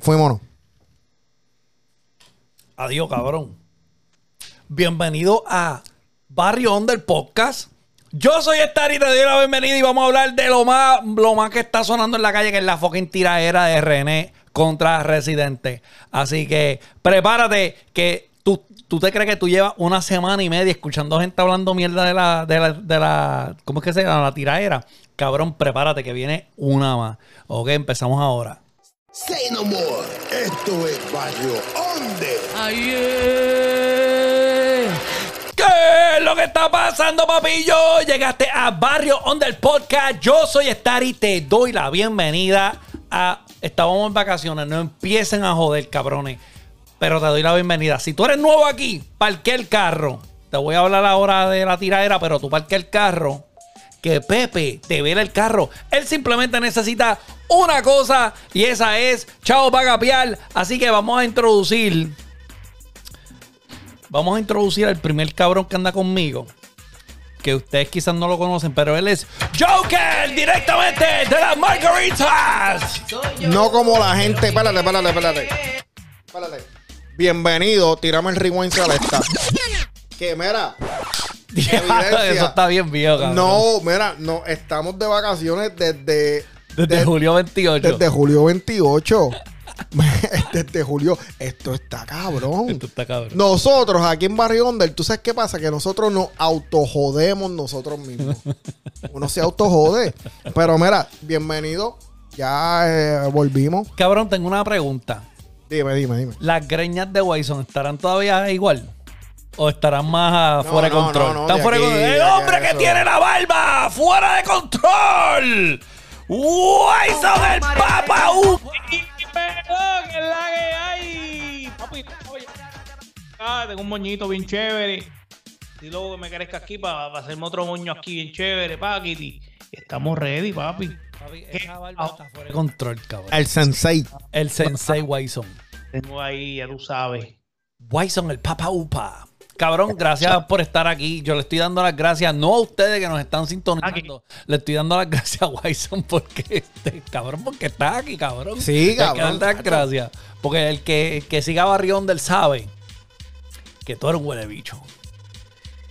Fuímonos. Adiós, cabrón. Bienvenido a Barrio Under Podcast. Yo soy Star y te doy la bienvenida y vamos a hablar de lo más, lo más que está sonando en la calle, que es la fucking tiraera de René contra Residente. Así que prepárate que tú, tú te crees que tú llevas una semana y media escuchando gente hablando mierda de la, de la ¿cómo es que se llama? La tiraera. Cabrón, prepárate que viene una más. Ok, empezamos ahora. Say no more. Esto es Barrio Onde. ¿Qué es lo que está pasando, papillo? Llegaste a Barrio Under Podcast. Yo soy Star y te doy la bienvenida a. Estábamos en vacaciones, no empiecen a joder, cabrones. Pero te doy la bienvenida. Si tú eres nuevo aquí, parque el carro. Te voy a hablar ahora de la tiradera, pero tú parque el carro. Que Pepe te vela el carro. Él simplemente necesita una cosa y esa es Chao Pagapial. Así que vamos a introducir Vamos a introducir al primer cabrón que anda conmigo. Que ustedes quizás no lo conocen, pero él es Joker, directamente de las Margaritas. No como la gente. Espérate, espérate, espérate. Espérate. Bienvenido. Tirame el rewind celesta. Que mira. Eso está bien viejo, cabrón. No, mira, no, estamos de vacaciones desde. Desde de- julio 28. Desde julio 28. desde julio. Esto está cabrón. Esto está cabrón. Nosotros aquí en Barrio Under, ¿tú sabes qué pasa? Que nosotros nos autojodemos nosotros mismos. Uno se autojode. Pero mira, bienvenido. Ya eh, volvimos. Cabrón, tengo una pregunta. Dime, dime, dime. ¿Las greñas de Wyson estarán todavía igual? ¿O estarán más No, fuera de control? no, Están fuera de control. ¡El hombre que eso. tiene la barba! ¡Fuera de control! ¡Wyson el Papa! Uh. Perdón, que es la que hay. Papi, oye. Ah, tengo un moñito bien chévere. Y luego que me crezca aquí para, hacerme otro moño aquí bien chévere, Paquiti. Estamos ready, papi. Papi, esa barba está fuera de control, cabrón. El sensei. El Sensei Wyson. Tengo ahí, ya tú sabes. Wyson, el Papa Upa. Cabrón, gracias por estar aquí. Yo le estoy dando las gracias, no a ustedes que nos están sintonizando. Le estoy dando las gracias a Wyson porque, este, cabrón, porque está aquí, cabrón. Sí, Hay que cabrón, las gracias. Porque el que, el que siga Barrión del sabe que tú eres un huele bicho.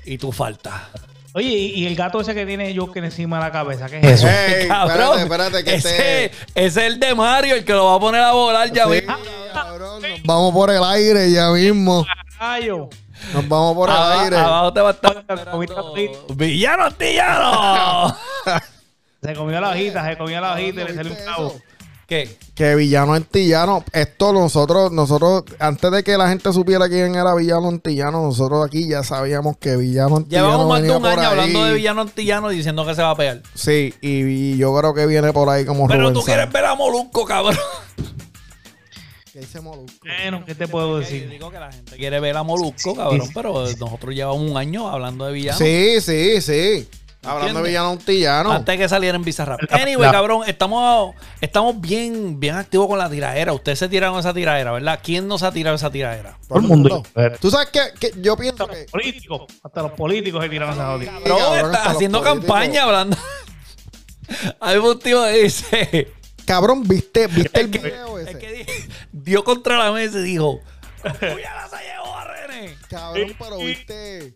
Y tú faltas. Oye, y, el gato ese que tiene Joker encima de la cabeza, ¿qué es eso? Ey, cabrón, espérate, espérate, que ese, este- ese es el de Mario, el que lo va a poner a volar ya Sí, mismo. cabrón, nos vamos por el aire ya mismo. Rayo. Nos vamos por el Aba- aire. Abajo te va a estar Oye, comiste esperando frito. ¡Villano antillano! Se comió la hojita, se comió la hojita y le salió un ¿Viste cabo. ¿Qué? Que villano antillano, esto nosotros, nosotros, antes de que la gente supiera quién era villano antillano, nosotros aquí ya sabíamos que villano antillano Llevamos más de un año ahí. hablando de villano antillano y diciendo que se va a pegar. Sí, y, y yo creo que viene por ahí como Pero Rubén tú quieres ver a Molusco, cabrón. ¿Qué dice Molusco? Bueno, ¿qué te puedo decir? digo que la gente quiere ver a Molusco, cabrón, pero nosotros llevamos un año hablando de villano. Sí, sí, sí. Hablando de villano antillano. Antes que saliera en Bizarrap. Anyway, la- cabrón, estamos, estamos bien, bien activos con la tiradera. Ustedes se tiraron esa tiradera, ¿verdad? ¿Quién no se ha tirado esa tiradera? Todo el mundo. Tú sabes que, que yo pienso Hasta que... los políticos, hasta los políticos se tiran esa jodida. Bro, cabrón, está haciendo campaña hablando. Hay un tío que dice. Cabrón, ¿viste, viste el que, video ese? Dio contra la mesa y dijo: ¡Puñala se llevó a René! Cabrón, pero viste...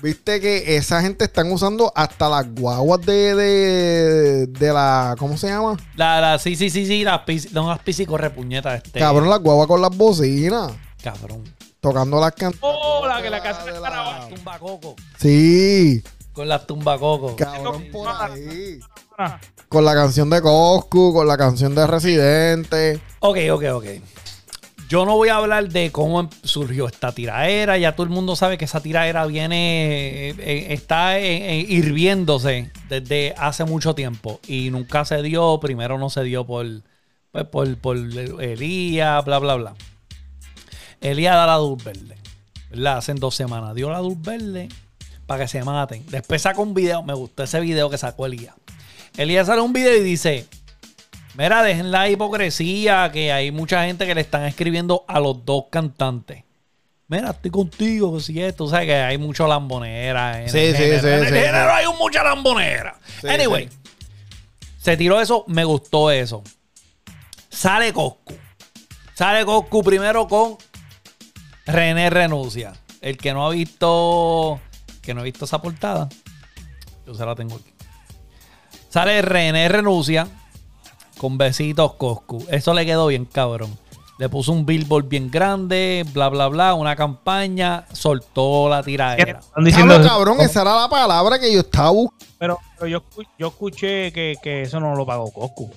Viste que esa gente están usando hasta las guaguas de, de, de la... ¿Cómo se llama? La, la, sí, sí, sí, sí, las pis, no, las piscicorre puñetas. Este, Cabrón, las guaguas con las bocinas. Cabrón. Tocando las canciones. Oh, la que la casa de de la- Tumbacoco. Sí, Con las tumbacocos. cabrón, por ahí. Con la canción de Coscu, con la canción de Residente. Ok, ok, ok. Yo no voy a hablar de cómo em- surgió esta tiraera. Ya todo el mundo sabe que esa tiraera viene, eh, eh, está hirviéndose desde hace mucho tiempo y nunca se dio. Primero no se dio por, pues, por, por Elías, bla, bla, bla. Elías da la luz verde, ¿verdad? Hace dos semanas dio la luz verde para que se maten. Después sacó un video, me gustó ese video que sacó Elías. Elías sale un video y dice, Mira, dejen la hipocresía que hay mucha gente que le están escribiendo a los dos cantantes. Mira, estoy contigo, que si esto, sea que hay mucho lambonera. En Sí, el sí, género. sí, En el sí, género hay mucha lambonera. Sí, anyway, se tiró eso, me gustó eso. Sale Coscu. Sale Coscu primero con René Renuncia. El que no ha visto. Que no ha visto esa portada. Yo se la tengo aquí. Sale René Renuncia con besitos Coscu. Eso le quedó bien cabrón. Le puso un billboard bien grande, bla, bla, bla, una campaña, soltó la tiradera. Están diciendo Cabrón, cabrón, esa era la palabra que yo estaba buscando. Pero, pero yo, yo escuché que, que eso no lo pagó Coscu.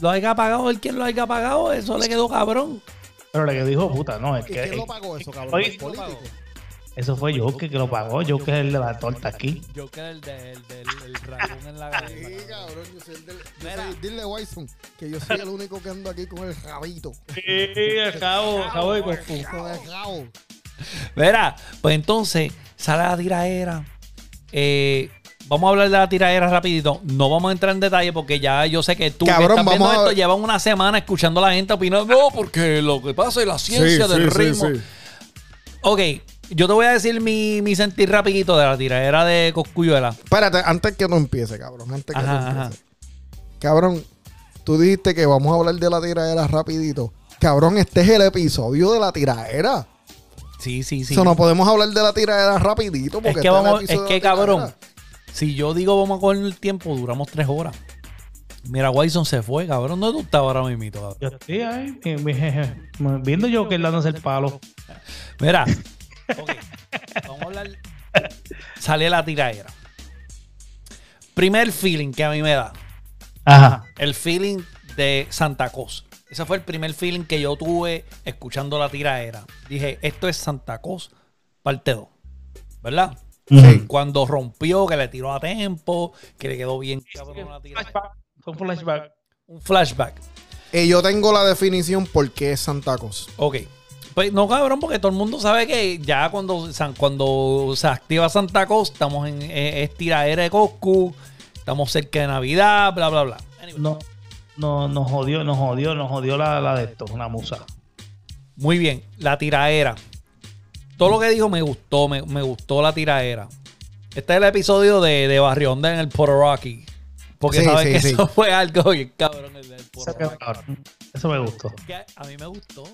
Lo haya pagado el quien lo haya pagado, eso le quedó cabrón. Pero le que dijo, puta, no, es ¿Y que quién lo pagó eso, cabrón? Oye, ¿El político? Eso fue yo que, que lo pagó. Que es el de la torta aquí. Yo que el del, del, el dragón en la Sí, cabeza. cabrón, yo soy el del... yo Mira. soy- dile, Wyson, que yo soy el único que ando aquí con el rabito. Sí, acabo, acabo de Coscu. Con el rabo. Verá, pues entonces sale la tiradera. Eh, vamos a hablar de la tiradera rapidito. No vamos a entrar en detalle porque ya yo sé que tú que Cabrón, estás viendo vamos a- esto llevan una semana escuchando a la gente opinando. No, porque lo que pasa es la ciencia Sí, del sí, ritmo. sí, sí. Ok, yo te voy a decir mi, mi sentir rapidito de la tiradera de Coscuyuela. Espérate, antes que no empiece, cabrón. Antes que Ajá, no empiece. Cabrón, tú dijiste que vamos a hablar de la tiradera rapidito. Cabrón, este es el episodio de la tiradera. Sí, sí, sí. Eso no podemos hablar de la tiradera rapidito porque es que este vamos, es de que la cabrón, si yo digo vamos a coger el tiempo, duramos tres horas. Mira, Wyson se fue, cabrón. ¿Dónde tú estabas ahora mismo, cabrón? Yo estoy ahí, viendo yo que él dándose el palo. Mira, ok, vamos a hablar. Sale la tiradera. Primer feeling que a mí me da, Ajá. el feeling de Santa Cosa. Ese fue el primer feeling que yo tuve escuchando la tiradera. Dije, esto es Santa Cosa, parte 2. ¿Verdad? Sí. Cuando rompió, que le tiró a tiempo, que le quedó bien. Flashback. Un flashback. Un flashback. Y yo tengo la definición por qué es Santa Cosa. Ok. Pues no, cabrón, porque todo el mundo sabe que ya cuando, cuando se activa Santa Claus, estamos en eh, es tiradera de Coscu, estamos cerca de Navidad, bla, bla, bla. Anyway, No, no, nos jodió, nos jodió, nos jodió la, la de esto, una musa. Muy bien, la tiraera. Todo lo que dijo me gustó, me, me gustó la tiraera. Este es el episodio de, de Barrio Honda en el Poro Rocky. Porque Sí, sabes sí, que sí. eso fue algo bien cabrón el del Poro Eso, Rocky. me gustó. que a mí me gustó.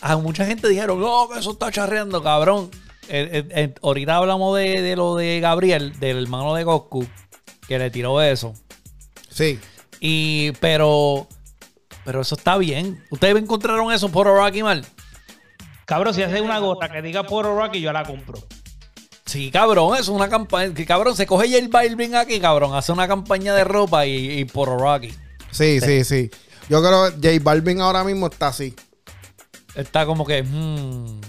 A mucha gente dijeron, no, que eso está charreando, cabrón. Eh, eh, eh, ahorita hablamos de, de lo de Gabriel, del hermano de Goku, que le tiró eso. Sí. Y, pero, pero eso está bien. ¿Ustedes encontraron eso por Rocky mal? Cabrón, si hace una gorra que diga Poro Rocky, yo la compro. Sí, cabrón, eso es una campaña. Que cabrón, se coge J Balvin aquí, cabrón, hace una campaña de ropa y, y por Rocky. Sí, sí, sí. Yo creo que J Balvin ahora mismo está así. Está como que, hmm,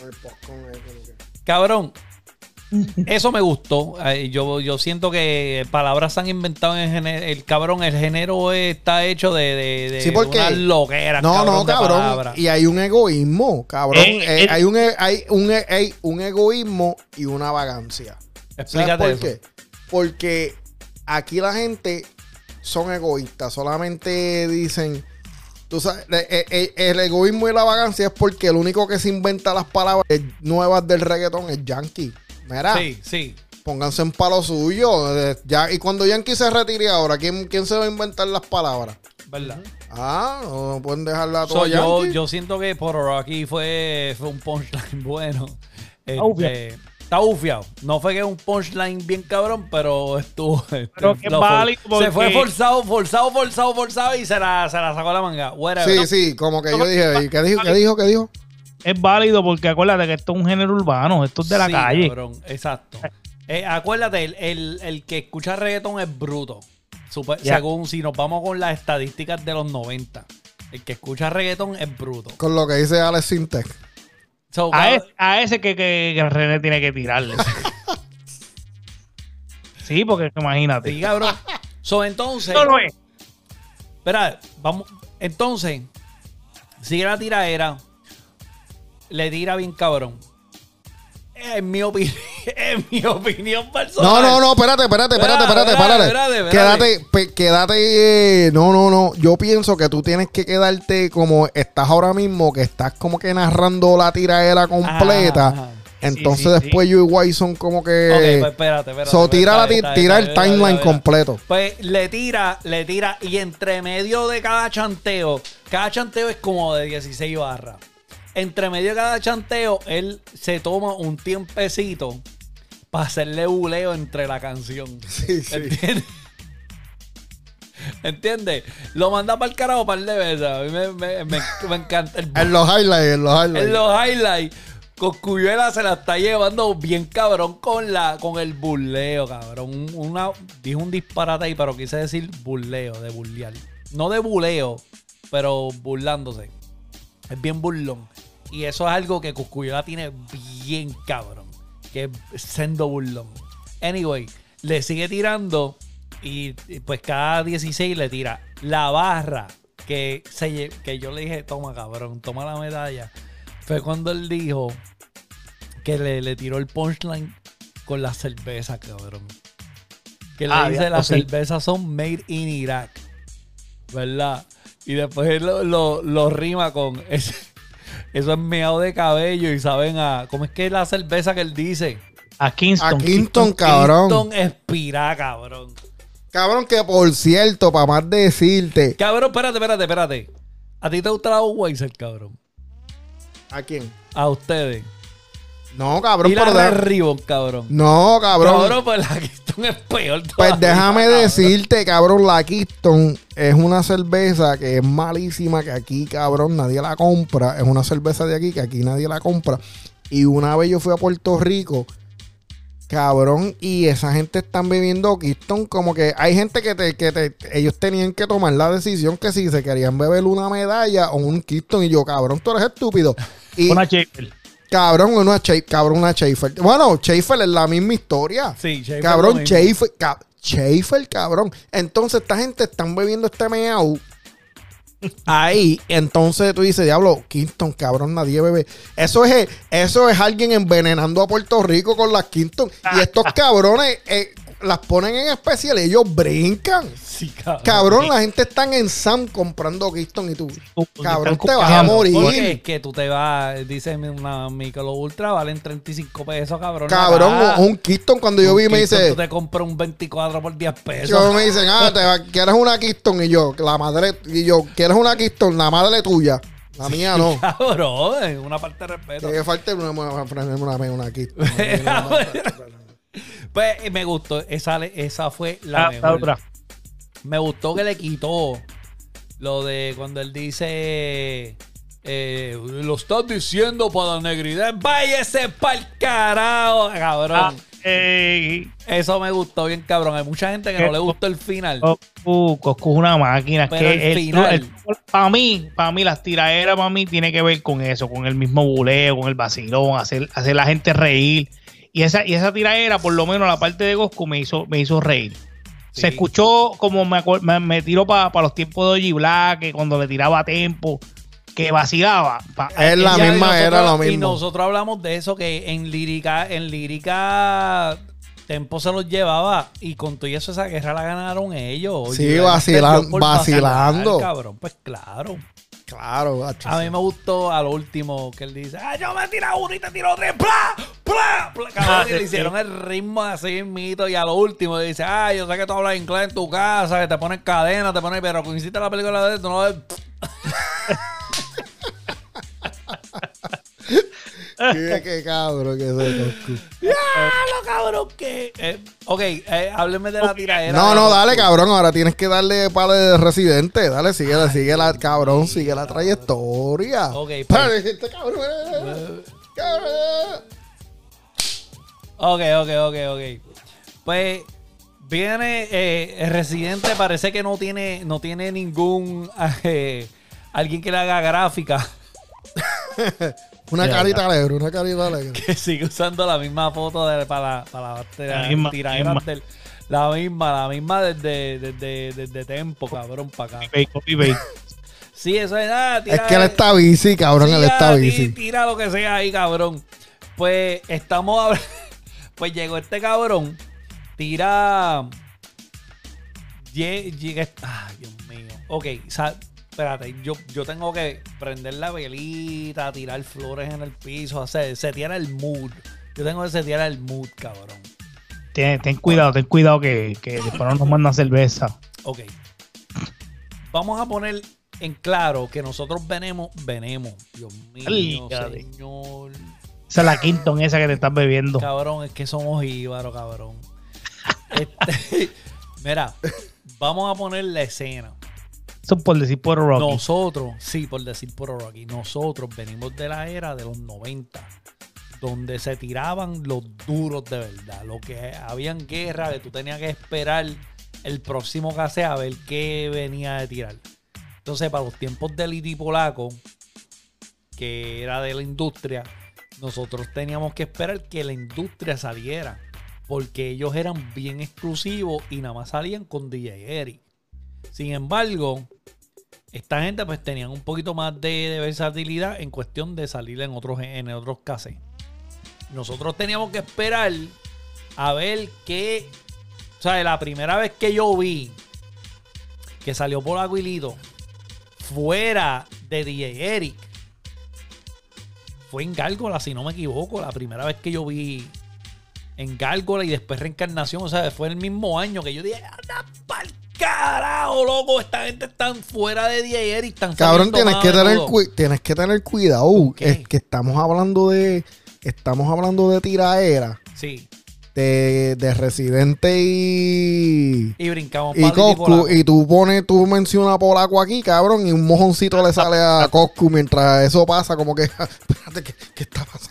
Con el como que- Cabrón, eso me gustó. Yo, yo siento que palabras se han inventado en el, género- el cabrón. El género está hecho de, de, de Sí, porque- una loquera. No, no, cabrón. Y hay un egoísmo, cabrón. Eh, hay, un, hay, un, hay un egoísmo y una vagancia. ¿Sabes Explícate por eso. qué? Porque aquí la gente son egoístas. Solamente dicen. Tú sabes, eh, eh, eh, el egoísmo y la vagancia es porque el único que se inventa las palabras nuevas del reggaetón es Yankee. Mira, Sí, sí. pónganse en palo suyo. Ya, y cuando Yankee se retire ahora, ¿quién, quién se va a inventar las palabras? ¿Verdad? Ah, no pueden dejarla So, toda yo, Yankee. yo siento que por Rocky fue, fue un punchline bueno. Este. Está ufiado. No fue que un punchline bien cabrón, pero estuvo. este, Pero que válido Se porque- fue forzado, forzado, forzado, forzado y se la, se la sacó la manga. Whatever. Sí, sí, como que yo dije, ¿y ¿qué dijo? ¿Qué dijo? ¿Qué dijo? Es válido porque acuérdate que esto es un género urbano, esto es de la Sí, calle. cabrón, exacto. Eh, acuérdate, el, el- el que escucha reggaetón es bruto. Super-. Según si nos vamos con las estadísticas de los 90. El que escucha reggaetón es bruto. Con lo que dice Alex Sintek. So, A ese, a ese que, que, que René tiene que tirarle. sí, porque imagínate. sí, cabrón. So, entonces, No lo es. espera, vamos. Entonces, sigue la tiraera. Le tira bien cabrón. En mi opinión, en mi opinión personal. No, no, no, espérate, espérate, espérate, espérate, espérate, espérate. espérate, Quédate, quédate. eh, no, no, no. Yo pienso que tú tienes que quedarte como estás ahora mismo, que estás como que narrando la tiradera completa. Ajá, ajá. Entonces sí, sí. después you y White son como que... Ok, pues espérate, espérate. so, pues, tira, la tira bien, el timeline completo. Pues le tira, le tira, y entre medio de cada chanteo, cada chanteo es como de 16 barras. Entre medio de cada chanteo, él se toma un tiempecito para hacerle buleo entre la canción. Sí, sí. ¿Entiendes? ¿Entiendes? Lo manda para el carajo un par de veces. A mí me, me- me- me encanta el En los highlights, en los highlights. en los highlights. Coscuyuela se la está llevando bien cabrón con la con el burleo, cabrón. Un- Una, dije un disparate ahí, pero quise decir burleo, de burlear. No de buleo, pero burlándose. Es bien burlón. Y eso es algo que Coscuyuela tiene bien cabrón. Que es sendo burlón. Anyway, le sigue tirando y, y pues cada 16 le tira la barra que, se, que yo le dije, toma cabrón, toma la medalla. Fue cuando él dijo que le, le tiró el punchline con la cerveza, cabrón. Que le Ah, dice, ya, las cervezas son made in Iraq. ¿Verdad? Y después él lo, lo- lo rima con ese- eso es meado de cabello y saben a... ¿Cómo es que es la cerveza que él dice? A Kingston. A Kingston, cabrón. Kingston Espirá, cabrón. Cabrón, que por cierto, para más decirte. Cabrón, espérate, espérate, espérate. ¿A ti te gusta la Budweiser, cabrón? ¿A quién? A ustedes. No, cabrón, y la pero. De- Ribbon, cabrón. No, cabrón. Cabrón, pues la Kingston es peor. Pues déjame cabrón. decirte, cabrón, la Keystone es una cerveza que es malísima, que aquí, cabrón, nadie la compra. Es una cerveza de aquí que aquí nadie la compra. Y una vez yo fui a Puerto Rico, cabrón, y esa gente están bebiendo Keystone como que hay gente que, te, que te- ellos tenían que tomar la decisión que si se querían beber una medalla o un Keystone. Y yo, cabrón, tú eres estúpido. Y, Una Schaefer. Cabrón, una, Schaefer, cabrón, una Schaefer. Bueno, Schaefer es la misma historia. Sí, Schaefer Cabrón. Schaefer, ca- Schaefer, cabrón. Entonces, esta gente están bebiendo este meao. Ahí, entonces tú dices, diablo, Kingston, cabrón, nadie bebe. Eso es, eso es alguien envenenando a Puerto Rico con las Kingston. Y estos cabrones eh, las ponen en especial, ellos brincan. Sí, cabrón. Cabrón, la gente está en Sam comprando Kingston y tú, cabrón, te vas a morir. Porque es que tú te vas, dice una Micro Ultra, valen 35 pesos, cabrón. Cabrón, un Kingston, cuando yo Un vi, me dice, Tú te compras un 24 por 10 pesos. Yo me dicen, ah, te va- ¿quieres una Keystone? Y yo, la madre, y yo, ¿quieres una Keystone? La madre tuya. La mía no. Cabrón, una falta de respeto. Que falta una, una, una, una Keystone. Pues me gustó, esa, esa fue la la mejor. otra. Me gustó que le quitó lo de cuando él dice. eh, lo estás diciendo para la negridad. Váyase pa'l carajo, cabrón. Ah, eh, Eso me gustó bien, cabrón. Hay mucha gente que no le gustó el final. Coscu, es una máquina. Pero que el final. para mí, para mí, las tiraderas para mí tiene que ver con eso, con el mismo buleo, con el vacilón, hacer, hacer la gente reír. Y esa, y esa tiradera, por lo menos la parte de Coscu, me hizo, me hizo reír. Sí. Se escuchó como me, me, me tiró para los tiempos de Oji Black, que cuando le tiraba a tempo, que vacilaba. Pa- Es la misma, era lo nosotros- Y mismo. nosotros hablamos de eso, que en lírica, en lírica Tempo se los llevaba y con todo eso esa guerra la ganaron ellos. Sí, vacilando. vacilar, cabrón, pues claro. Claro, gacho. A mí me gustó a lo último que él dice, ah, yo me tiro uno y te tiro tres, ¡pla! ¡pla! ¡pla! Cabrón, Ah, y le sí, hicieron el ritmo así mito y a lo último dice, ah, yo sé que tú hablas inglés en tu casa, que te pones cadena, te pones, pero cuando hiciste la película de esto, no ves... Qué, qué cabrón que soy, Coscu. ¡Diablo, cabrón! que eh, ok, eh, hábleme de la tiradera. No, no, dale, cabrón. Ahora tienes que darle para de residente. Dale, sigue, sigue la, cabrón, sigue la trayectoria. Ok, pues. Pero este cabrón. eh, cabrón. Ok, ok, ok, ok. Pues viene eh, el residente, parece que no tiene, no tiene ningún eh, alguien que le haga gráfica. Una carita alegre, una carita alegre. Que sigue usando la misma foto de, para, para tira- La misma, tiraderas misma. del- La misma, la misma desde, desde, desde Tempo, cabrón, para acá. Copy, paste. Sí, eso es nada. Es que él está bici, cabrón, Sí, él está bici. Tira lo que sea ahí, cabrón. Pues estamos hablando. Pues llegó este cabrón. Tira. Llega. Ay, Dios mío. Ok, sa- espérate. Yo, yo tengo que prender la velita, tirar flores en el piso, hacer, se tiene el mood. Yo tengo que setear el mood, cabrón. Ten, ten cuidado, ten cuidado que, que después no nos mandan cerveza. Ok. Vamos a poner en claro que nosotros venemos, venemos. Dios mío, Alígate. señor. Esa es la Quinton esa que te estás bebiendo. Cabrón, es que somos íbaros, cabrón. Este, mira, vamos a poner la escena. Por decir por Rocky. Nosotros, sí, por decir por Rocky, nosotros venimos de la era de los 90, donde se tiraban los duros de verdad, lo que habían guerra, que tú tenías que esperar el próximo case a ver qué venía de tirar. Entonces, para los tiempos del Liti Polaco, que era de la industria, nosotros teníamos que esperar que la industria saliera, porque ellos eran bien exclusivos y nada más salían con DJ Eric. Sin embargo, esta gente pues tenían un poquito más de, versatilidad en cuestión de salir en otros, en otros cassettes. Nosotros teníamos que esperar a ver qué. O sea, la primera vez que yo vi que salió por Aguilito fuera de DJ Eric fue en Gárgola, si no me equivoco. La primera vez que yo vi en Gárgola y después Reencarnación, o sea, fue el mismo año que yo dije, anda pa'l carajo, loco, esta gente están fuera de DJ Eric, están Cabrón, tienes que, tener tienes que tener cuidado. Es que estamos hablando de. Estamos hablando de tiraera. Sí, De, de Residente y. y brincamos Y Coscu, Polaco. y tú pones, tú mencionas polaco aquí, cabrón, y un mojoncito le sale a Coscu mientras eso pasa, como que, espérate, ¿qué, qué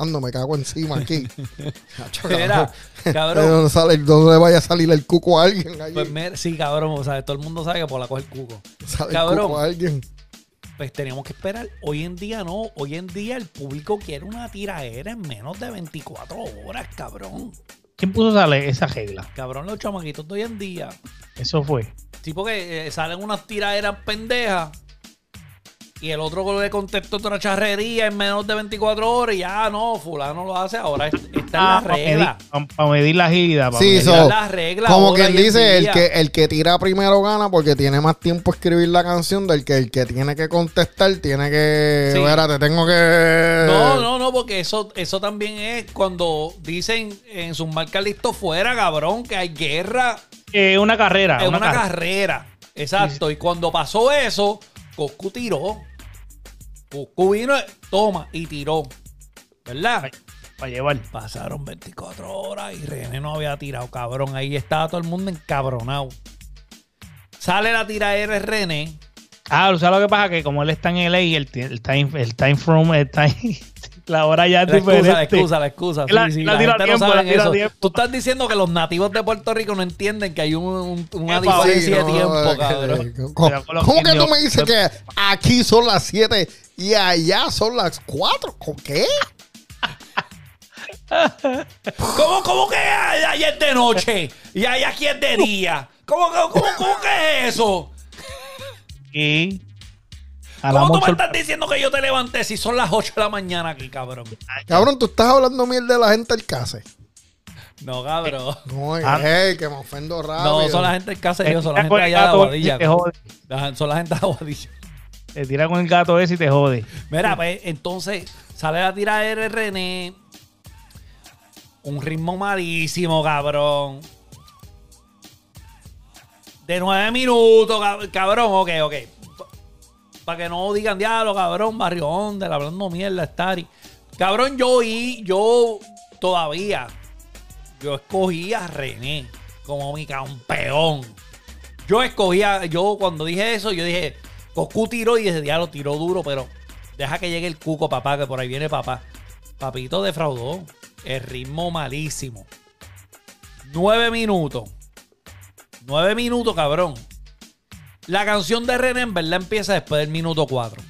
Me cago encima aquí. Chacho, Mira, ¿De cabrón. dónde, sale, dónde vaya a salir el cuco a alguien? allí? Pues mira, sí, cabrón, o sea, todo el mundo sabe que Polaco es el cuco. sale cabrón. el cuco a alguien. Pues teníamos que esperar. Hoy en día no. Hoy en día el público quiere una tiraera en menos de 24 horas, cabrón. ¿Quién puso esa, le- esa regla? Cabrón, los chamaquitos de hoy en día. Eso fue. Sí, porque eh, salen unas tiraderas pendejas. Y el otro le contestó otra charrería en menos de 24 horas. Y ya no, fulano lo hace. Ahora es- esta es la para medir, regla. pa- pa' medir la agilidad. pa' Sí, medir- so- es la regla. Como quien en dice, el que, el que tira primero gana porque tiene más tiempo a escribir la canción del que el que tiene que contestar tiene que... Sí. Espérate, tengo que... No, no, no, porque eso, eso también es cuando dicen en sus marcas listo fuera, cabrón, que hay guerra Eh, una carrera. es una, una carrera. carrera. Exacto. Y cuando pasó eso, Coscu tiró. Coscu vino, toma, y tiró. ¿Verdad? Para llevar. Pasaron 24 horas y René no había tirado, cabrón. Ahí estaba todo el mundo encabronado. Sale la tiradera de René. Ah, ¿sabes lo que pasa? Que como él está en LA, el, el time, el time from, el time, la hora ya es La excusa, la diferente. excusa, la excusa. Sí, La- sí, la la, tira gente tiempo, no sabe la tira eso. tiempo. Tú estás diciendo que los nativos de Puerto Rico no entienden que hay un- un- una diferencia Sí, de tiempo, cabrón. ¿Cómo, con los cómo que tú me dices que aquí son las 7 y allá son las 4? ¿Qué? ¿Cómo, cómo que allá es de noche y allá aquí es de día? ¿Cómo, cómo, cómo, cómo que es eso? Y ¿Cómo tú me estás diciendo que yo te levanté si son las 8 de la mañana aquí, cabrón? Cabrón, tú estás hablando mierda de la gente del case. No, cabrón. No, Ah. hey, que me ofendo rápido. No, son la gente del caserío, son la Te gente allá con de Aguadilla. Son la gente de Aguadilla. Te tira con el gato ese y te jode. Mira, pues entonces sale la tiradera de René. Un ritmo malísimo, cabrón. De nueve minutos, cab- cabrón. Ok, ok. Para que no digan diablo, cabrón, Barrio Onda, hablando mierda, Stari. Cabrón, yo y yo todavía. Yo escogí a René como mi campeón. Yo escogía, yo cuando dije eso, yo dije, Coscu tiró y ese diablo tiró duro, pero deja que llegue el cuco, papá, que por ahí viene papá. Papito defraudó. El ritmo malísimo. Nueve minutos. Nueve minutos, cabrón. La canción de René en verdad empieza después del minuto cuatro.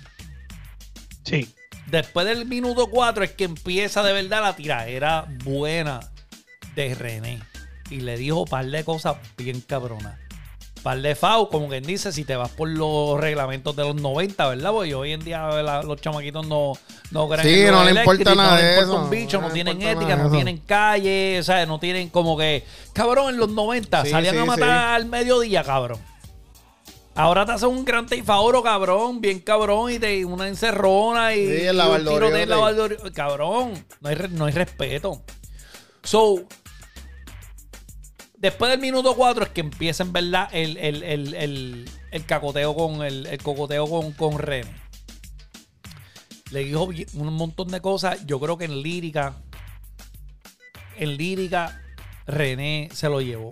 Sí. Después del minuto 4 es que empieza de verdad la tiradera buena de René. Y le dijo un par de cosas bien cabronas. Par de FAU, como quien dice, si te vas por los reglamentos de los 90, ¿verdad? Porque hoy en día la- los chamaquitos no, no creen Sí, en no le importa nada no de importa eso, un bicho, no tienen ética, de no eso. tienen calle, o sea, no tienen como que... Cabrón, en los 90 Sí, salían sí, a matar sí. al mediodía, cabrón. Ahora te hacen un gran teifadoro, cabrón, bien cabrón, y te una encerrona y, Sí, el y un tiroteo en lavaldoriote. Cabrón, no hay, no hay respeto. So, después del minuto 4 es que empieza en verdad el, el, el, el, el cacoteo con el, el cocoteo con, con René. Le dijo un montón de cosas. Yo creo que en lírica, en lírica, René se lo llevó.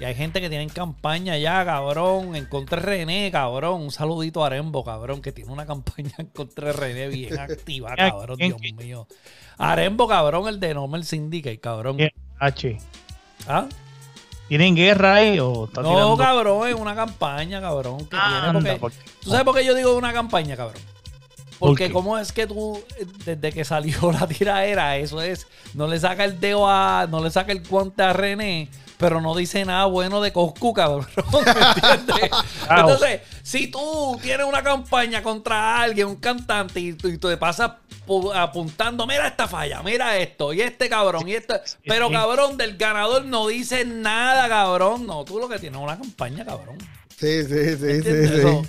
Y hay gente que tiene en campaña ya, cabrón, en contra de René, cabrón. Un saludito a Arembo, cabrón, que tiene una campaña en contra de René bien activa, ¿Quién- cabrón, Dios mío. Arembo, cabrón, el de Normal Syndicate, cabrón. H. ¿Ah? ¿Tienen guerra ahí o está No, tirando? cabrón, es una campaña, cabrón, que tiene Anda, porque- porque- ¿Tú sabes por qué yo digo una campaña, cabrón? ¿Por Porque qué? cómo es que tú, desde que salió la tiraera, eso es, no le saca el dedo a, no le saca el guante a René, pero no dice nada bueno de Coscu, cabrón. ¿Me entiendes? Entonces, si tú tienes una campaña contra alguien, un cantante, y tú, y te pasas pu- apuntando, mira esta falla, mira esto, y este cabrón, y este. Pero cabrón, del ganador no dice nada, cabrón. No, tú lo que tienes es una campaña, cabrón. Sí, sí, sí, sí. Sí. So,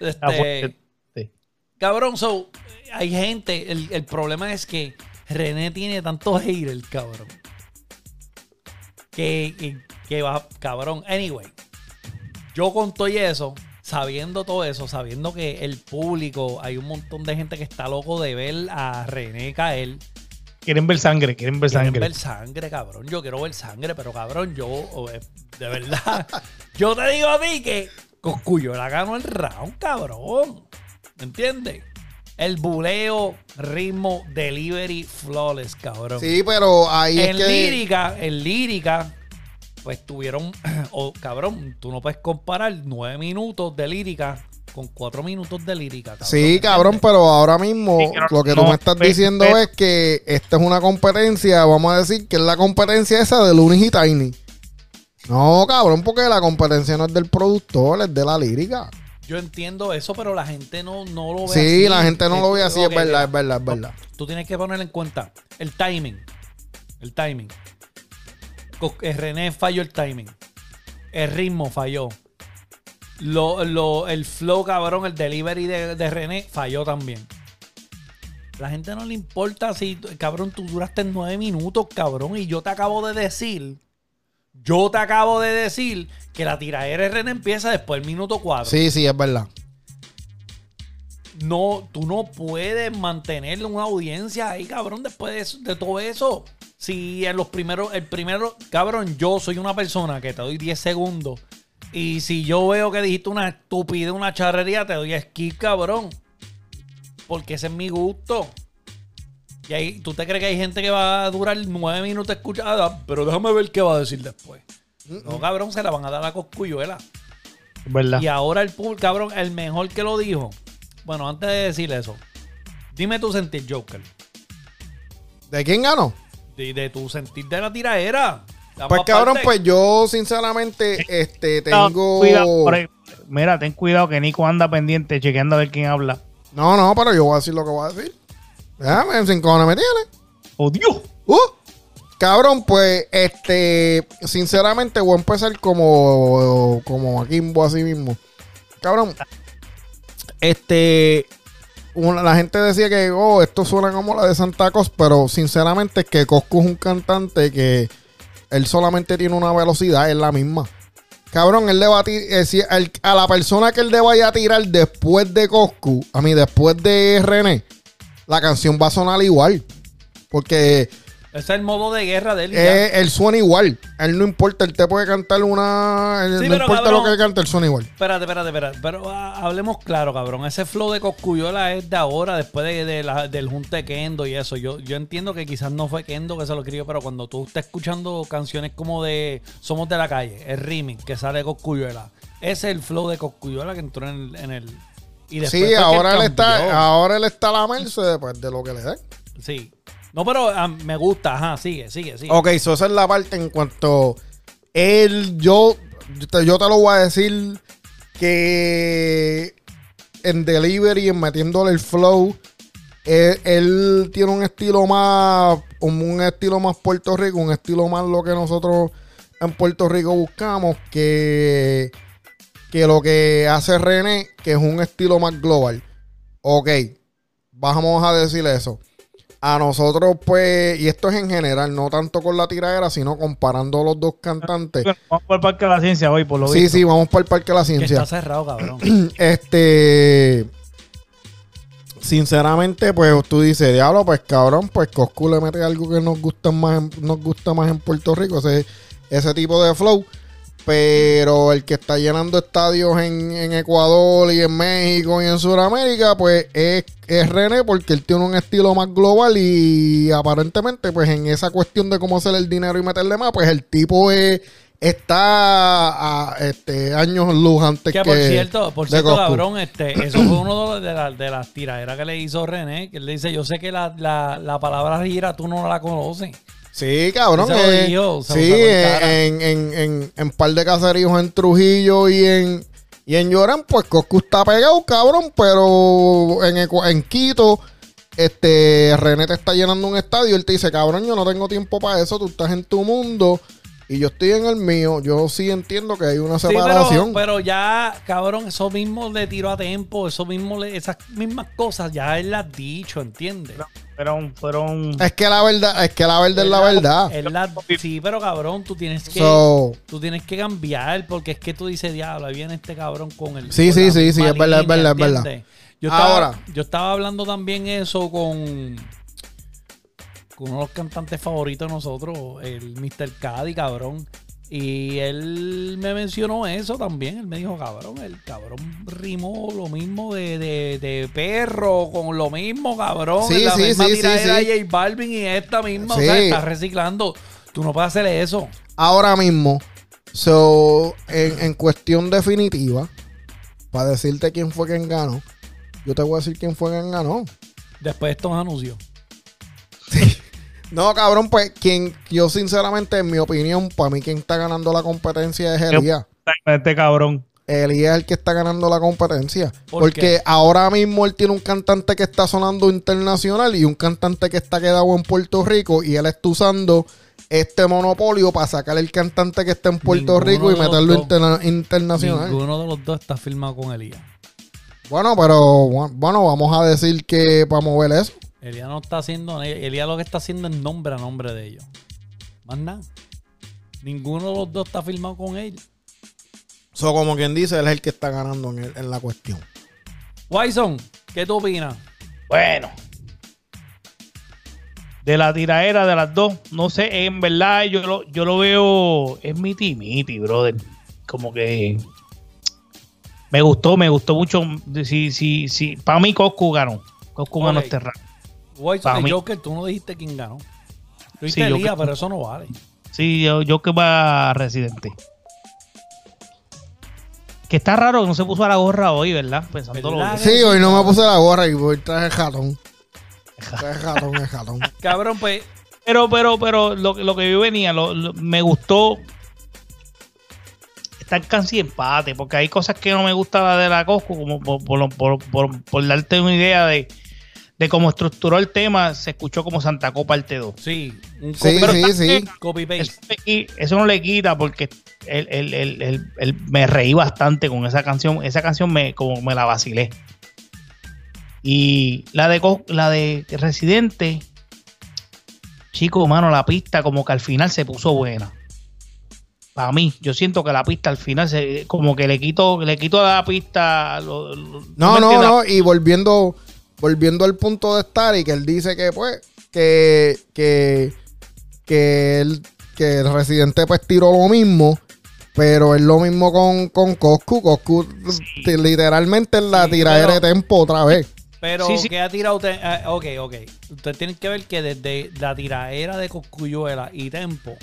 Está este. Sí. Cabrón, so, hay gente, el, el problema es que René tiene tanto hater, cabrón. Que, que, que va, cabrón. Anyway, yo con todo y eso, sabiendo todo eso, sabiendo que el público, hay un montón de gente que está loco de ver a René caer. Quieren ver sangre, quieren ver Quieren sangre. ver sangre, cabrón. Yo quiero ver sangre, pero cabrón, yo, eh, de verdad, yo te digo a ti que Coscuyo la ganó el round, cabrón. ¿Me entiendes? El buleo, ritmo, delivery, flawless, cabrón. Sí, pero ahí en es que. lírica, en lírica, pues tuvieron, o cabrón, tú no puedes comparar nueve minutos de lírica con cuatro minutos de lírica. Cabrón, Sí, ¿me cabrón, pero ahora mismo Sí, pero lo que tú me estás pe- diciendo pe- es que esta es una competencia, vamos a decir que es la competencia esa de Lunis y Tiny. No, cabrón, porque la competencia no es del productor, es de la lírica. Yo entiendo eso, pero la gente no, no lo ve Sí, así. la gente no lo ve así, es verdad, es verdad, es verdad. Tú tienes que poner en cuenta el timing. El timing. Eh, René falló el timing. El ritmo falló. Lo, lo- el flow, cabrón, el delivery de, de René falló también. La gente no le importa si, cabrón, tú duraste nueve minutos, cabrón, y yo te acabo de decir, yo te acabo de decir que la tiradera de René empieza después del minuto cuatro Sí, sí, es verdad. no, tú no puedes mantener una audiencia ahí, cabrón, después de, eso- de todo eso. Si en los primeros, el primero, cabrón, yo soy una persona que te doy 10 segundos. Y si yo veo que dijiste una estupidez, una charrería, te doy skip, cabrón. Porque ese es mi gusto. Y ahí, ¿tú te crees que hay gente que va a durar nueve minutos escuchada? Pero déjame ver qué va a decir después. No, cabrón, se la van a dar a coscuyuela. Verdad. Y ahora el público, cabrón, el mejor que lo dijo. Bueno, antes de decir eso, dime tu sentir, Joker. ¿De quién ganó? De, de tu sentir de la tiraera. La Pues cabrón, pues yo sinceramente este No, tengo cuidado. Mira, ten cuidado que Nico anda pendiente chequeando a ver quién habla. No, no, pero yo voy a decir lo que voy a decir. Déjame, sin cojones me tiene. ¡Oh, Dios! Uh, cabrón, pues, este, sinceramente voy a empezar como, como a Kimbo así mismo. Cabrón, este, una- la gente decía que, oh, esto suena como la de Santa Cos, pero sinceramente es que Coscu es un cantante que él solamente tiene una velocidad, es la misma. Cabrón, él le va a tirar, a la persona que él le vaya a tirar después de Coscu, a mí después de René, la canción va a sonar igual. Porque Ese es el modo de guerra de él. y ya. eh, él suena igual. Él no importa, él te puede cantar una. él- Sí, no pero, importa cabrón. lo que cante, él suena igual. Espérate, espérate, espérate. Pero ah, hablemos claro, cabrón. Ese flow de Coscuyola es de ahora, después de, de la- del junte Kendo y eso. Yo, yo entiendo que quizás no fue Kendo que se lo escribió, pero cuando tú estás escuchando canciones como de Somos de la calle, el remix que sale de Coscuyola, ese es el flow de Coscuyola que entró en el. En el y después fue Sí, que ahora él, cambió. está, ahora él está a la merced pues, de lo que le den. Sí. No, pero ah, me gusta, ajá, sigue, sigue, sigue. Ok, so esa es la parte en cuanto. Él, yo, yo te, lo voy a decir que en delivery, en metiéndole el flow, él, él tiene un estilo más, un estilo más Puerto Rico, un estilo más lo que nosotros en Puerto Rico buscamos, que, que lo que hace René, que es un estilo más global. Ok, vamos a decir eso. A nosotros, pues, y esto es en general, no tanto con la tiradera, sino comparando los dos cantantes. Bueno, vamos por el Parque de la Ciencia hoy, por lo Sí, visto. sí, vamos para el Parque de la Que Ciencia. está cerrado, cabrón. Este. Sinceramente, pues tú dices, diablo, pues cabrón, pues Coscu le mete algo que nos gusta más en, nos gusta más en Puerto Rico, ese, ese tipo de flow. Pero el que está llenando estadios en, en Ecuador y en México y en Sudamérica, pues es, es René, porque él tiene un estilo más global y aparentemente, pues en esa cuestión de cómo hacer el dinero y meterle más, pues el tipo es- está a este, años luz antes que. Que por cierto, por cierto, cabrón, este, eso fue uno de, la- de las tiraderas que le hizo René, que él le dice, yo sé que la, la, la palabra gira tú no la conoces. Sí, cabrón. Eh, sí, en eh, en, en, en, en par de caseríos en Trujillo y en, y en Llorán, pues Coscu está pegado, cabrón, pero en, en Quito, este, René te está llenando un estadio, él te dice, cabrón, yo no tengo tiempo para eso, tú estás en tu mundo y yo estoy en el mío. Yo sí entiendo que hay una Sí, pero, separación. pero ya, cabrón, eso mismo le tiró a tiempo, eso mismo, le- esas mismas cosas ya él las ha dicho, ¿entiendes? Fueron, fueron. Es que la verdad, es que la verdad es la verdad. Sí, pero cabrón, tú tienes que... So, Tú tienes que cambiar porque es que tú dices, diablo, ahí viene este cabrón con el. Sí, con sí, sí, sí, es verdad, es verdad, es verdad. Yo estaba, Ahora. yo estaba hablando también eso con uno de los cantantes favoritos de nosotros, el Mr. Caddy, cabrón. Y él me mencionó eso también. Él me dijo, cabrón, el cabrón rimó lo mismo de, de, de perro, con lo mismo, cabrón. Sí, en la sí, misma sí, tiradera de J Balvin y esta misma. O sea, está reciclando. Tú no puedes hacer eso. ahora mismo, so, en, en cuestión definitiva, para decirte quién fue quien ganó, yo te voy a decir quién fue quien ganó. Después de estos anuncios. No, cabrón, pues quien, yo sinceramente, en mi opinión, para mí quien está ganando la competencia es Elías. Este cabrón. Elías es el que está ganando la competencia. ¿Por porque qué? ahora mismo él tiene un cantante que está sonando internacional y un cantante que está quedado en Puerto Rico y él está usando este monopolio para sacar el cantante que está en Puerto Ninguno Rico y meterlo interna- internacional. Ninguno de los dos está firmado con Elías. Bueno, pero bu- bueno, vamos a decir que para mover eso. Elías no está haciendo. Elías lo que está haciendo es nombre a nombre de ellos. Más nada. Ninguno de los dos está firmado con él. So, como quien dice, él es el que está ganando en, el- en la cuestión. Wyson, ¿qué tú opinas? Bueno. De la tiraera de las dos, no sé, en verdad yo lo, yo lo veo, es miti miti, brother. Como que me gustó, me gustó mucho. Sí, sí, sí. Para mí Coscu ganó. Coscu ganó Ok. este round. Wyson, Pa' el mí. Joker, tú no dijiste quién ganó. Tú Sí, Elías, Joker. pero eso no vale. Sí, yo, yo que va a Residente. Que está raro que no se puso a la gorra hoy, ¿verdad? Pensándolo. ¿Verdad? Sí, hoy no me puse la gorra y voy traje jatón. Traje jatón, es jatón. Cabrón, pues. Pero, pero, pero lo, lo que yo venía, lo- lo- me gustó. Está casi empate, porque hay cosas que no me gustaba de la Cosco, como por, por- por- por- por darte una idea de, de cómo estructuró el tema, se escuchó como Santa Copa parte 2. Sí, un Sí, copy, sí, sí. copy Eso, paste. eso no le quita porque él, él- él- él- él- me reí bastante con esa canción. Esa canción me, como me la vacilé. Y la de, Co- la de Residente, chico, mano, la pista como que al final se puso buena. Para mí, yo siento que la pista al final se, como que le quito, le quito a la pista. lo- lo- No, no, entiendes? no. Y volviendo, volviendo al punto de estar y que él dice que, pues, que, que, que él, que el residente pues tiró lo mismo. Pero es lo mismo con, con Coscu. Coscu literalmente es la Sí, tiradera pero- de tempo otra vez. Pero Sí, sí. que ha tirado. te- ah, ok, ok. Ustedes tienen que ver que desde la tiraera de Coscuyuela y Tempo,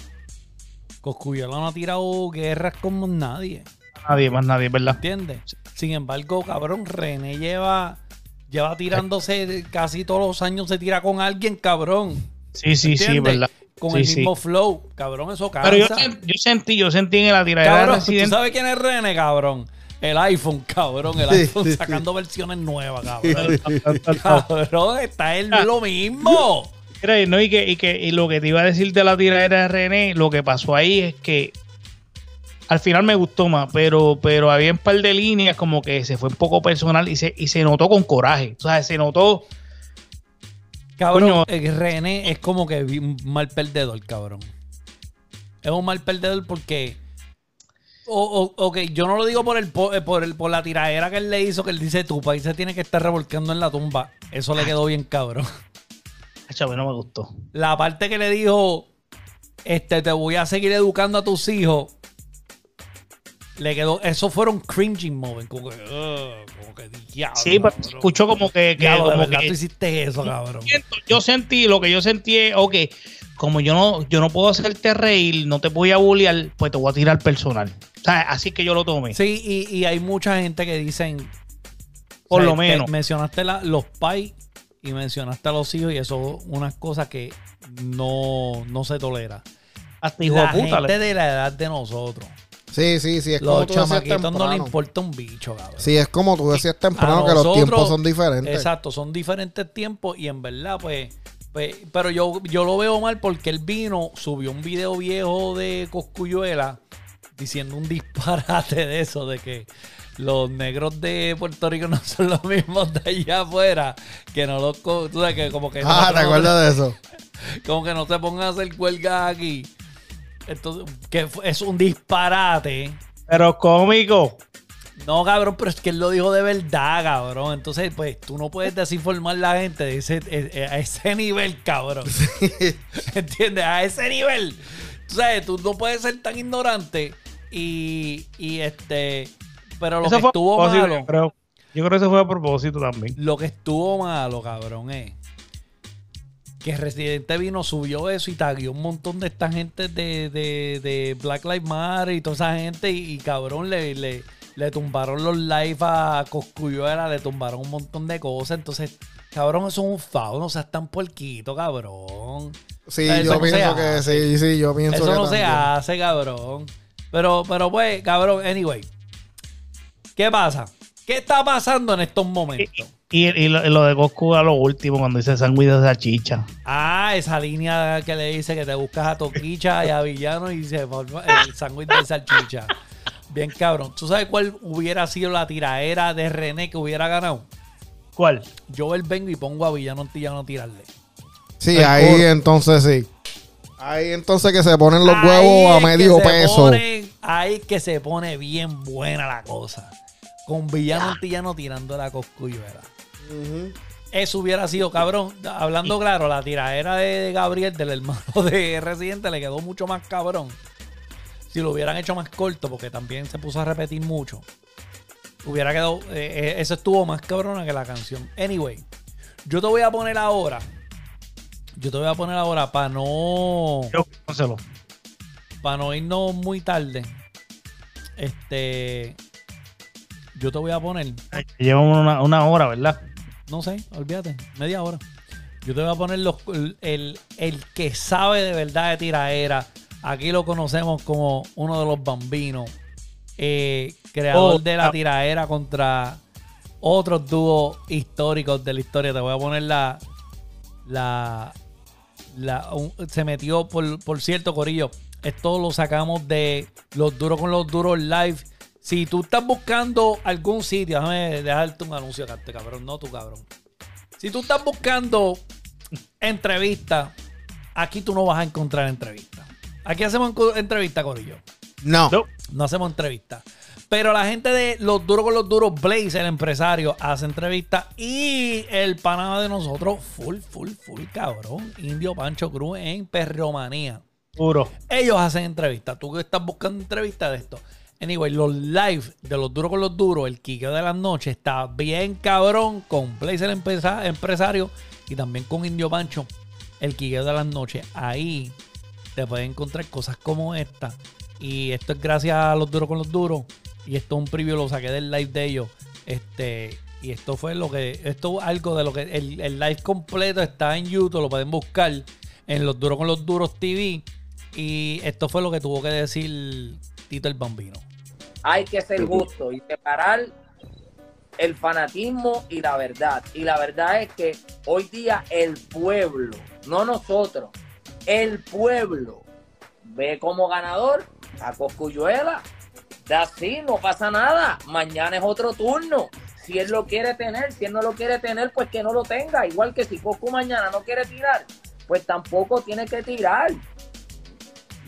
Coscuyuela no ha tirado guerras como nadie. Nadie más, nadie, ¿verdad? ¿Entiendes? Sin embargo, cabrón, René lleva, lleva tirándose casi todos los años, se tira con alguien, cabrón. Sí, sí, sí. ¿verdad? Con Sí, el sí. mismo flow. Cabrón, eso cansa. Pero yo, sen- yo sentí, yo sentí en la tiradera de Cabrón, ¿tú sabes quién es René, cabrón? El iPhone, cabrón. El iPhone sí, sí. sacando versiones nuevas, cabrón. cabrón, está él lo mismo. Mira, no, y, que, y, que, y lo que te iba a decir de la tiradera de René, lo que pasó ahí es que al final me gustó más, pero, pero había un par de líneas como que se fue un poco personal y se, y se notó con coraje. O sea, se notó Cabrón, Coño. eh, René es como que un mal perdedor, cabrón. Es un mal perdedor porque. O, o- ok, yo no lo digo por el, eh, por el por la tiradera que él le hizo, que él dice tu país se tiene que estar revolcando en la tumba. Eso le quedó bien, cabrón. Mí no me gustó. La parte que le dijo, este, te voy a seguir educando a tus hijos. Le quedó, eso fueron cringing moments, como que, ugh, como que diablo. Sí, pero cabrón. escuchó como que, que Diablo, como verdad que- tú hiciste eso, cabrón. yo sentí, lo que yo sentí es, ok, como yo no, yo no puedo hacerte reír, no te voy a bullear, pues te voy a tirar personal. O sea, así que yo lo tomé. Sí, y, y hay mucha gente que dicen. Por o sea, lo menos. te- Mencionaste la- los pais y mencionaste a los hijos, y eso es unas cosas que no, no se tolera. Hasta hijo la de puta. gente le- de la edad de nosotros. Sí, sí, sí. Es Los chamaquitos no le importa un bicho, cabrón. Sí, es como tú decías temprano que los tiempos son diferentes. Exacto, son diferentes tiempos y en verdad, pues, pues, pero yo, yo lo veo mal porque él vino, subió un video viejo de Coscuyuela diciendo un disparate de eso, de que los negros de Puerto Rico no son los mismos de allá afuera, que no los, co- tú sabes que como que Ah, ¿te no- acuerdas de eso? como que no se pongan a hacer cuelgas aquí. Entonces, que es un disparate. Pero cómico. No, cabrón, pero es que él lo dijo de verdad, cabrón. Entonces, pues, tú no puedes desinformar a la gente de ese, eh, eh, a ese nivel, cabrón. ¿Entiendes? A ese nivel. Tú sabes, tú no puedes ser tan ignorante y, y este... Pero lo Eso que estuvo malo... Yo creo, yo creo que eso fue a propósito también. Lo que estuvo malo, cabrón, es que Residente vino, subió eso y taguió un montón de esta gente de, de, de Black Lives Matter y toda esa gente. Y, y, cabrón, le, le, le tumbaron los live a Coscuyuela, le tumbaron un montón de cosas. Entonces, cabrón, eso es un fao, no seas tan puerquito, cabrón. Sí, Eso yo no pienso que hace. sí, sí, yo pienso Eso que no se hace, cabrón. Pero, pero pues, cabrón, anyway. ¿Qué pasa? ¿Qué está pasando en estos momentos? Y, y lo, lo de Goku a lo último, cuando dice sándwich de salchicha. Ah, esa línea que le dice que te buscas a Toquicha y a Villano y se forma el sándwich de salchicha. Bien cabrón. ¿Tú sabes cuál hubiera sido la tiraera de René que hubiera ganado? ¿Cuál? Yo él vengo y pongo a Villano Antillano a tirarle. Sí, El ahí coro. entonces sí. Ahí entonces que se ponen los Ahí huevos a medio peso. pone- ahí que se pone bien buena la cosa. Con Villano Antillano tirando la coscuyuela. Eso hubiera sido, cabrón. Hablando claro, la tiradera de Gabriel, del hermano de Residente, le quedó mucho más cabrón. Si lo hubieran hecho más corto, porque también se puso a repetir mucho. Hubiera quedado. eh, eh, eso estuvo más cabrona que la canción. Anyway, yo te voy a poner ahora. Yo te voy a poner ahora para no. Para no irnos muy tarde. Este. Yo te voy a poner. Llevamos una, una hora, ¿verdad? No sé, olvídate, media hora. Yo te voy a poner los, el, el- el que sabe de verdad de tiraera. Aquí lo conocemos como uno de los bambinos. eh, creador Oh, de la ah. tiraera contra otros dúos históricos de la historia. Te voy a poner la. La. la- un- se metió, por, por cierto, Corillo. Esto lo sacamos de los duros con los duros live. Si tú estás buscando algún sitio, déjame dejarte un anuncio acá, este cabrón, no tu cabrón. Si tú estás buscando entrevistas, aquí tú no vas a encontrar entrevistas. Aquí hacemos entrevistas, Corillo. No. No. No hacemos entrevistas. Pero la gente de Los Duros con los Duros, Blaze, el empresario, hace entrevistas. Y el panado de nosotros, full, full, full, cabrón. Indio Pancho Cruz en Perromanía. Puro. Ellos hacen entrevistas. Tú que estás buscando entrevistas de esto. Anyway, los live de los duros con los duros, el quiqueo de las noches, está bien cabrón con empresa- empresario y también con Indio Pancho, el quiqueo de las noches. Ahí te puedes encontrar cosas como esta. Y esto es gracias a los duros con los duros. Y esto es un preview, lo saqué del live de ellos. Este, y esto fue lo que, esto es algo de lo que el, el live completo está en YouTube, lo pueden buscar en los duros con los duros TV. Y esto fue lo que tuvo que decir Tito el Bambino. Hay que ser justo y separar el fanatismo y la verdad. Y la verdad es que hoy día el pueblo, no nosotros, el pueblo ve como ganador a Coscuyuela. Da así, no pasa nada. Mañana es otro turno. Si él lo quiere tener, si él no lo quiere tener, pues que no lo tenga. Igual que si Coco mañana no quiere tirar, pues tampoco tiene que tirar.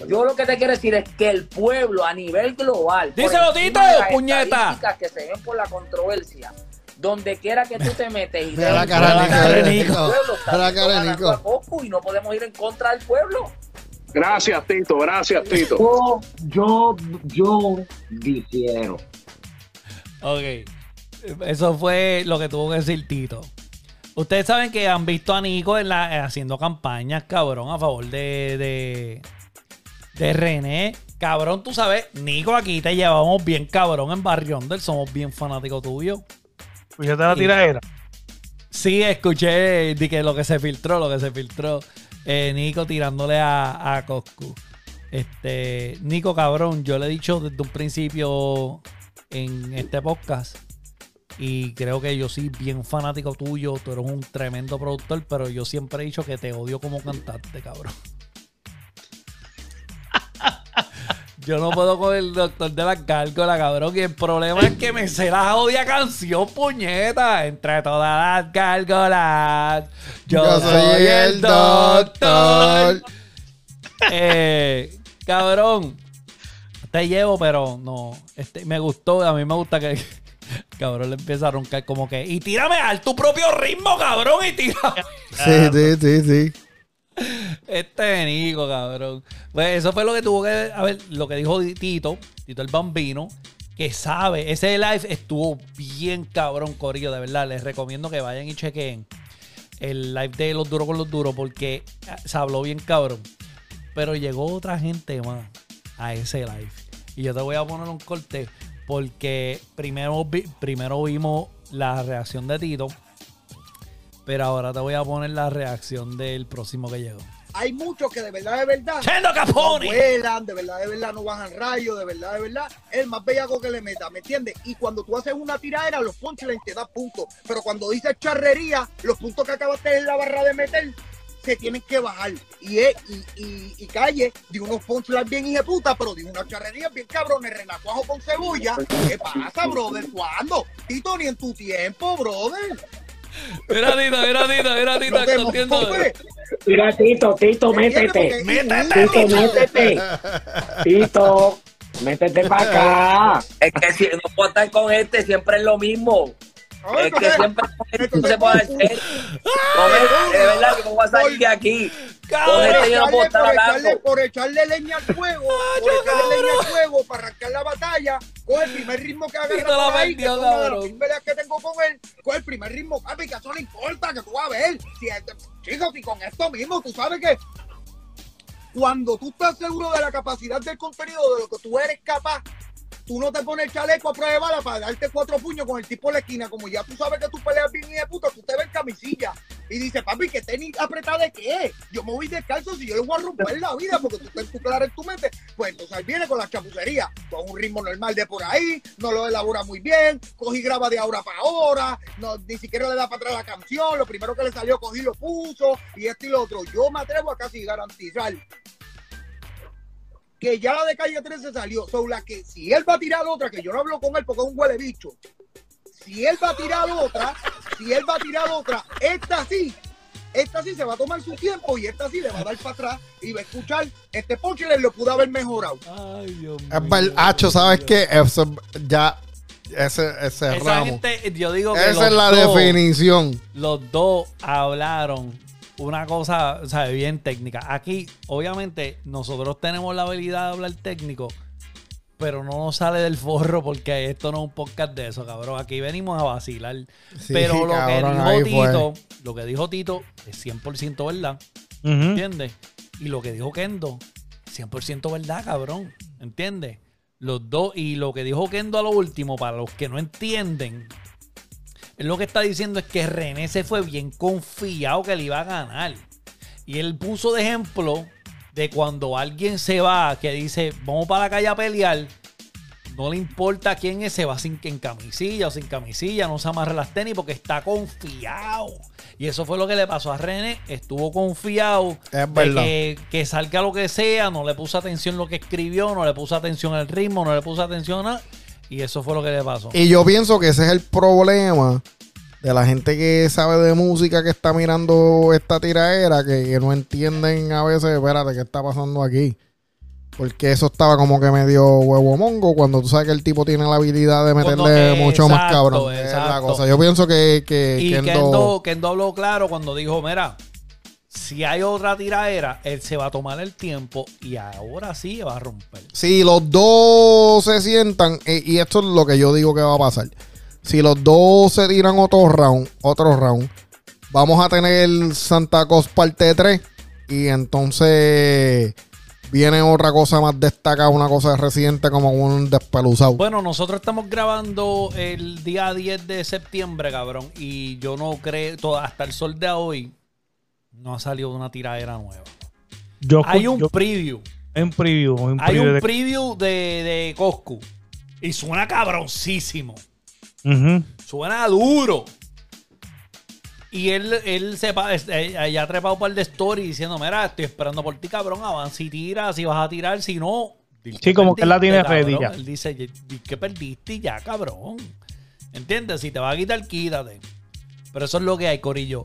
Yo lo que te quiero decir es que el pueblo a nivel global, Díselo, Tito, puñeta. estadísticas que se ven por la controversia, donde quiera que tú te metes y Mira la veas cara de que Nico, el Nico. pueblo está Mira la cara y no podemos ir en contra del pueblo. Gracias, Tito, gracias, Tito. Yo, yo, yo difiero. Ok. Eso fue lo que tuvo que decir Tito. Ustedes saben que han visto a Nico en la, haciendo campañas, cabrón, a favor de, de, de René. Cabrón, tú sabes, Nico, aquí te llevamos bien cabrón en Barriondel. Somos bien fanáticos tuyos. Fíjate la tiradera. Sí, escuché de que lo que se filtró, lo que se filtró. eh, Nico tirándole a, a Coscu. Este, Nico, cabrón, yo le he dicho desde un principio en este podcast. Y creo que yo soy bien fanático tuyo. Tú eres un tremendo productor, pero yo siempre he dicho que te odio como cantante, cabrón. Yo no puedo con el doctor de las gárgolas, cabrón. Y el problema es que me sé la odia canción, puñeta. Entre todas las gárgolas. Yo, soy el doctor. Eh, cabrón. Te llevo, pero no. Este, me gustó. A mí me gusta que. Cabrón, le empieza a roncar como que. Y tírame al tu propio ritmo, cabrón. Y tírame. Sí, sí, sí, sí. Este Nico, cabrón. Pues eso fue lo que tuvo que. A ver, lo que dijo Tito, Tito el Bambino, que sabe. Ese live estuvo bien cabrón, Corillo, de verdad. Les recomiendo que vayan y chequen el live de Los Duros con los Duros, porque se habló bien cabrón. Pero llegó otra gente más a ese live. Y yo te voy a poner un corte, porque primero, primero vimos la reacción de Tito. Pero ahora te voy a poner la reacción del próximo que llegó. Hay muchos que de verdad, de verdad, ¡Chendo no Capone! vuelan, de verdad, de verdad, no bajan rayos, de verdad, de verdad, es el más bellaco que le meta, ¿me entiendes? Y cuando tú haces una tiradera, los punchlines te da puntos, pero cuando dices charrería, los puntos que acabaste en la barra de meter, se tienen que bajar. Y, es- y, y, y Calle dio unos punchlines bien hijeputa, pero dio una charrería bien cabrón, el renacuajo con cebolla. ¿Qué pasa, brother? ¿Cuándo? Tito, ni en tu tiempo, brother. Mira, Tito, mira, Tito, mira, Tito, No te entiendo. mofes. Mira, Tito, Tito, métete. Porque- Tito, métete. Tito, métete para acá. Es que si no puedo estar con este, siempre es lo mismo. No, Es que siempre con no entonces, se puede hacer. Con este, de verdad que me voy a salir de aquí. Con este yo no puedo estar por, echarle, hablando. por echarle leña al fuego, por echarle leña al fuego para arrancar la batalla, coge el primer ritmo que agarra por ahí, que las cabrón. que tengo con él, coge el primer ritmo, papi, que eso no importa, que tú vas a ver. Si, chicos, y con esto mismo, tú sabes que cuando tú estás seguro de la capacidad del contenido, de lo que tú eres capaz, tú no te pones el chaleco a prueba de bala para darte cuatro puños con el tipo en la esquina. Como ya tú sabes que tú peleas bien y de puta, tú te ves camisilla. Y dices, papi, ¿qué tenis apretada de qué? Yo me voy descalzo si yo le voy a romper la vida porque tú estás claro en tu mente. Pues entonces viene con la chapucería, con un ritmo normal de por ahí, no lo elabora muy bien, cogí graba de ahora para ahora, no, ni siquiera le da para atrás la canción, lo primero que le salió cogí lo puso, y esto y lo otro. Yo me atrevo a casi garantizar que ya la de calle 13 salió. Son la que si él va a tirar otra, que yo no hablo con él porque es un huele bicho. Si él va a tirar otra, si él va a tirar otra, esta sí, esta sí se va a tomar su tiempo y esta sí le va a dar para atrás y va a escuchar, este ponche le lo pudo haber mejorado. Ay, Dios mío. Hacho, ¿sabes qué? Eso ya. Ese, ese Esa ramo. gente, yo digo que Esa es la dos- definición. Los dos hablaron una cosa, o sea, bien técnica. Aquí, obviamente, nosotros tenemos la habilidad de hablar técnico, pero no nos sale del forro porque esto no es un podcast de eso, cabrón. Aquí venimos a vacilar. Sí, pero lo cabrón, que dijo fue. Tito, lo que dijo Tito es 100% verdad. Ujú. ¿Entiendes? Y lo que dijo Kendo, 100% verdad, cabrón. ¿Entiendes? Los dos. Y lo que dijo Kendo a lo último, para los que no entienden, lo que está diciendo es que René se fue bien confiado que le iba a ganar. Y él puso de ejemplo de cuando alguien se va, que dice, vamos para la calle a pelear. No le importa quién es, se va sin en camisilla o sin camisilla, no se amarra las tenis porque está confiado. Y eso fue lo que le pasó a René. Estuvo confiado Es de que, que salga lo que sea, no le puso atención lo que escribió, no le puso atención al ritmo, no le puso atención a nada. Y eso fue lo que le pasó. Y yo pienso que ese es el problema de la gente que sabe de música que está mirando esta tiraera, que, que no entienden a veces, espérate, ¿qué está pasando aquí? Porque eso estaba como que medio huevo mongo cuando tú sabes que el tipo tiene la habilidad de meterle mucho más cabrón. Es la cosa. Yo pienso que, que Y Kendo- Kendo, Kendo habló claro cuando dijo, mira, si hay otra tiraera, él se va a tomar el tiempo y ahora sí va a romper. Si los dos se sientan, eh, y esto es lo que yo digo que va a pasar. Si los dos se tiran otro round, otro round, vamos a tener Santa Claus parte 3. Y entonces viene otra cosa más destacada, una cosa reciente como un despeluzado. Bueno, nosotros estamos grabando el día 10 de septiembre, cabrón, y yo no creo, hasta el sol de hoy, no ha salido una tiradera nueva. Yo, Hay un yo- preview. un preview. Hay un de- preview de, de Coscu. Y suena cabroncísimo. Suena duro. Y él, él se eh, eh, ya ha trepado un par de stories diciendo, mira, estoy esperando por ti, cabrón, avanza y tira, si vas a tirar, si no... Sí, como que él la tiene ready ya. Él dice, di que perdiste ya, cabrón. ¿Entiendes? Si te va a quitar, quítate. Pero eso es lo que hay, Corillo.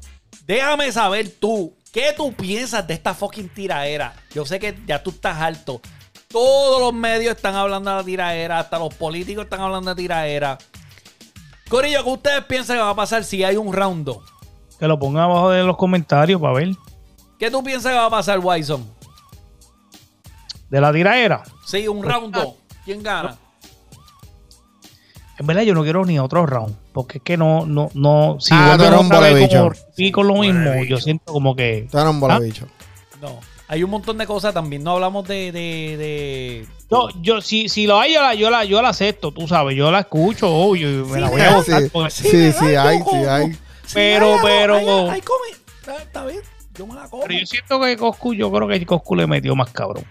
Déjame saber tú, ¿qué tú piensas de esta fucking tiraera? Yo sé que ya tú estás alto. Todos los medios están hablando de la tiraera, hasta los políticos están hablando de tiraera. Corillo, ¿qué ustedes piensan que va a pasar si hay un round 2? Que lo ponga abajo de los comentarios para ver. ¿Qué tú piensas que va a pasar, Wyson? De la tiraera. Sí, un round 2. ¿Quién gana? En verdad yo no quiero ni otro round. Porque es que no, no, no. Si Ah, vuelven otra vez como repetir con lo mismo, yo siento como que. Tú eres un bola ¿Ah? bicho. No. Hay un montón de cosas también. No hablamos de. de, de- Yo, yo, si, si lo hay, yo la, yo la, yo la acepto, tú sabes, yo la escucho, obvio, y me la voy a Sí, gozar. sí, porque- sí, sí, hay, sí, hay. Pero, hay- pero- hay- hay comi- Está, está bien. Yo me la como. Pero yo siento que Coscu, yo creo que Coscu le metió más cabrón.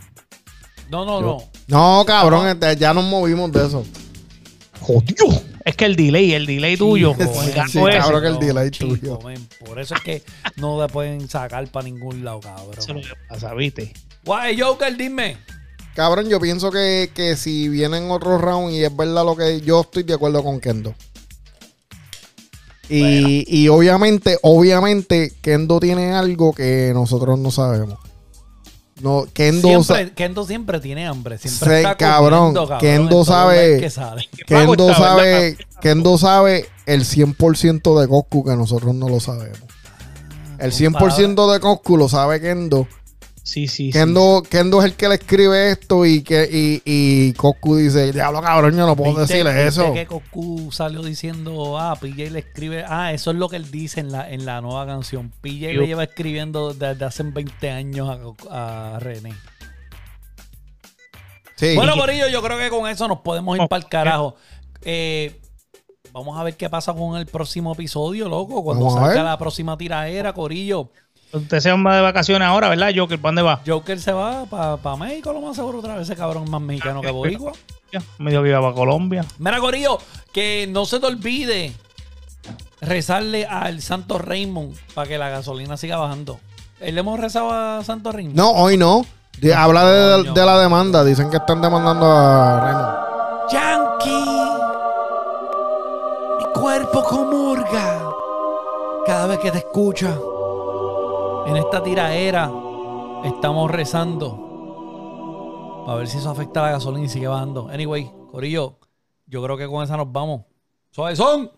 No, no, no. No, cabrón, este, ya nos movimos de eso. Jodido. Es que el delay, el delay tuyo, Sí, el sí, ese, cabrón, que el delay chico, tuyo. por eso es que no le pueden sacar para ningún lado, cabrón. Eso es lo que pasa, ¿viste? Guay, Joker, dime. Cabrón, yo pienso que, que si vienen otros round y es verdad lo que yo estoy de acuerdo con Kendo. Y, y obviamente, obviamente, Kendo tiene algo que nosotros no sabemos. No, Kendo, Siempre, Kendo siempre tiene hambre. Siempre Se- está cabrón, Kendo sabe- lados que sale. Kendo sabe. Kendo sabe el 100% de Coscu que nosotros no lo sabemos. El 100% de Coscu lo sabe Kendo. Sí, sí, sí. Kendo, Kendo es el que le escribe esto y que y, y Coscu dice, diablo cabrón, yo no puedo ¿Viste- decirle viste eso. que Coscu salió diciendo, ah, PJ le escribe, ah, eso es lo que él dice en la, en la nueva canción. PJ Yo- le lleva escribiendo desde hace 20 años a, a René. Sí. Bueno, Corillo, yo creo que con eso nos podemos ir Oh, para el carajo. Eh, vamos a ver qué pasa con el próximo episodio, loco. Cuando salga la próxima tiraera, Corillo. Usted se va de vacaciones ahora, ¿verdad, Joker? ¿Para dónde va? Joker se va para México, lo más seguro otra vez. Ese cabrón más mexicano que boricua. Ya, me dijo que iba para Colombia. Mira, Corillo, que no se te olvide rezarle al Santo Raymond para que la gasolina siga bajando. ¿Eh, ¿Le hemos rezado a Santo Raymond? No, hoy no. Di- Habla de, de la demanda. Dicen que están demandando a Raymond. Yankee, mi cuerpo comurga cada vez que te escucha. En esta tiraera estamos rezando para ver si eso afecta a la gasolina y sigue bajando. Anyway, Corillo, yo creo que con esa nos vamos. Suave son.